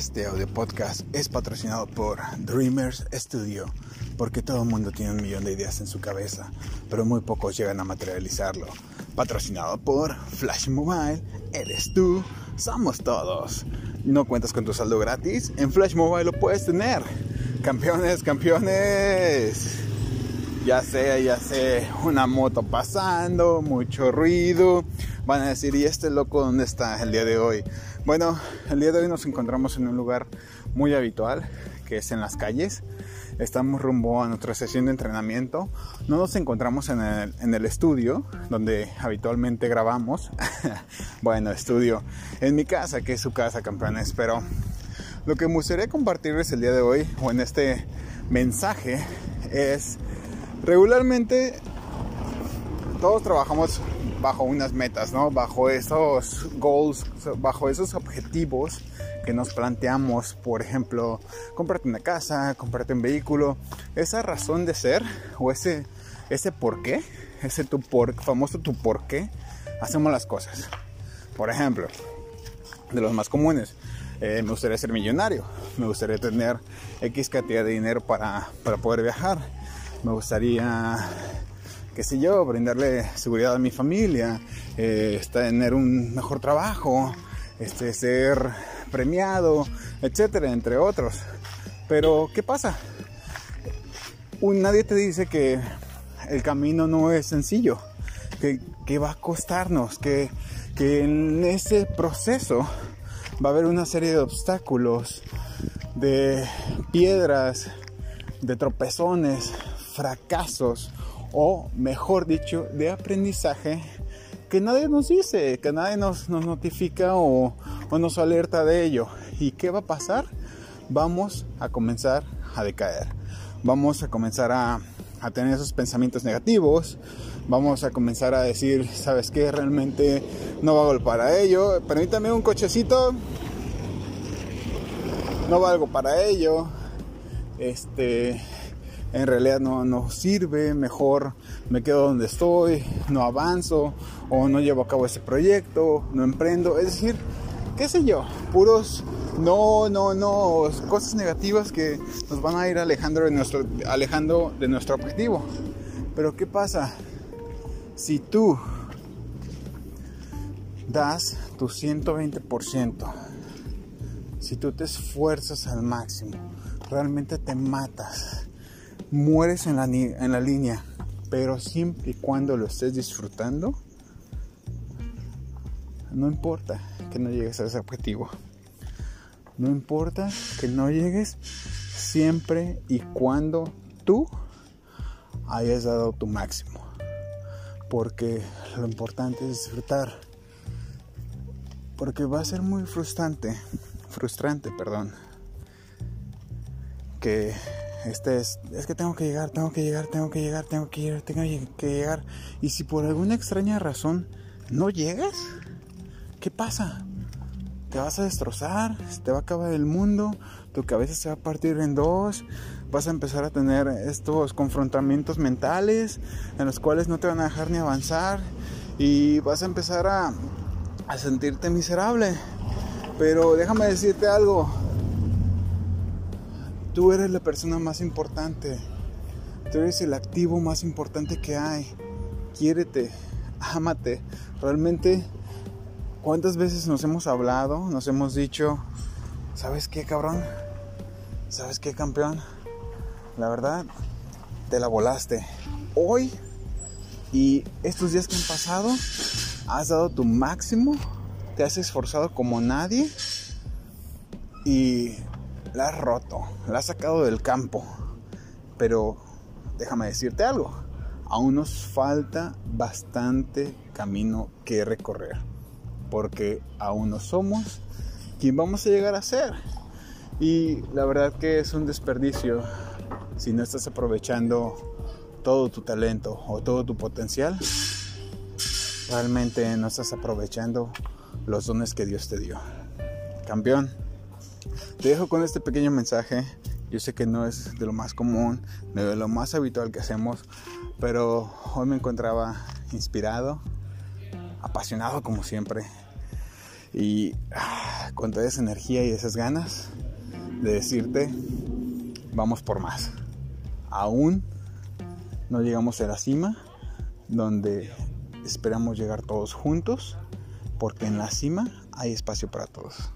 Este audio podcast es patrocinado por Dreamers Studio, porque todo el mundo tiene un millón de ideas en su cabeza, pero muy pocos llegan a materializarlo. Patrocinado por Flash Mobile, eres tú, somos todos. ¿No cuentas con tu saldo gratis? En Flash Mobile lo puedes tener. Campeones, campeones. Ya sé, ya sé, una moto pasando, mucho ruido. Van a decir, ¿y este loco dónde está el día de hoy? Bueno, el día de hoy nos encontramos en un lugar muy habitual, que es en las calles. Estamos rumbo a nuestra sesión de entrenamiento. No nos encontramos en el, en el estudio, donde habitualmente grabamos. bueno, estudio en mi casa, que es su casa, campeones. Pero lo que me gustaría compartirles el día de hoy, o en este mensaje, es regularmente todos trabajamos bajo unas metas, ¿no? Bajo esos goals, bajo esos objetivos que nos planteamos, por ejemplo, comprarte una casa, comprarte un vehículo, esa razón de ser o ese ese por qué, ese tu por, famoso tu por qué hacemos las cosas. Por ejemplo, de los más comunes, eh, me gustaría ser millonario, me gustaría tener X cantidad de dinero para, para poder viajar, me gustaría qué sé yo, brindarle seguridad a mi familia, eh, tener un mejor trabajo, este, ser premiado, etcétera, entre otros. Pero, ¿qué pasa? nadie te dice que el camino no es sencillo, que, va a costarnos, que en ese proceso va a haber una serie de obstáculos, de piedras, de tropezones, fracasos, o mejor dicho, de aprendizaje que nadie nos dice, que nadie nos, notifica o, nos alerta de ello. ¿Y qué va a pasar? Vamos a comenzar a decaer. Vamos a comenzar a, a tener esos pensamientos negativos. Vamos a comenzar a decir, ¿sabes qué? Realmente no valgo para ello. Permítame un cochecito. No valgo para ello. Este, en realidad no, no sirve, mejor me quedo donde estoy, no avanzo o no llevo a cabo ese proyecto, no emprendo, es decir, qué sé yo, puros no, no, no, cosas negativas que nos van a ir alejando de nuestro, alejando de nuestro objetivo. Pero ¿qué pasa? Si tú das tu 120%, si tú te esfuerzas al máximo, realmente te matas, mueres en la, en la línea, pero siempre y cuando lo estés disfrutando, no importa que no llegues a ese objetivo. No importa que no llegues siempre y cuando tú hayas dado tu máximo. Porque lo importante es disfrutar. Porque va a ser muy frustrante, frustrante, perdón, que este es, es que tengo que llegar, tengo que llegar, tengo que llegar, tengo que llegar, tengo que llegar. Y si por alguna extraña razón no llegas, ¿qué pasa? Te vas a destrozar, te va a acabar el mundo, tu cabeza se va a partir en dos, vas a empezar a tener estos confrontamientos mentales en los cuales no te van a dejar ni avanzar y vas a empezar a, a sentirte miserable. Pero déjame decirte algo, Tú eres la persona más importante. Tú eres el activo más importante que hay. Quiérete, ámate. Realmente, ¿cuántas veces nos hemos hablado? Nos hemos dicho, ¿sabes qué, cabrón? ¿Sabes qué, campeón? La verdad, te la volaste. Hoy y estos días que han pasado, has dado tu máximo, te has esforzado como nadie y la has roto, la has sacado del campo. Pero déjame decirte algo, aún nos falta bastante camino que recorrer, porque aún no somos quien vamos a llegar a ser. Y la verdad que es un desperdicio si no estás aprovechando todo tu talento o todo tu potencial. Realmente no estás aprovechando los dones que Dios te dio. Campeón. Te dejo con este pequeño mensaje. Yo sé que no es de lo más común, de lo más habitual que hacemos, pero hoy me encontraba inspirado, apasionado como siempre. Y ah, con toda esa energía y esas ganas de decirte, vamos por más. Aún no llegamos a la cima donde esperamos llegar todos juntos, porque en la cima hay espacio para todos.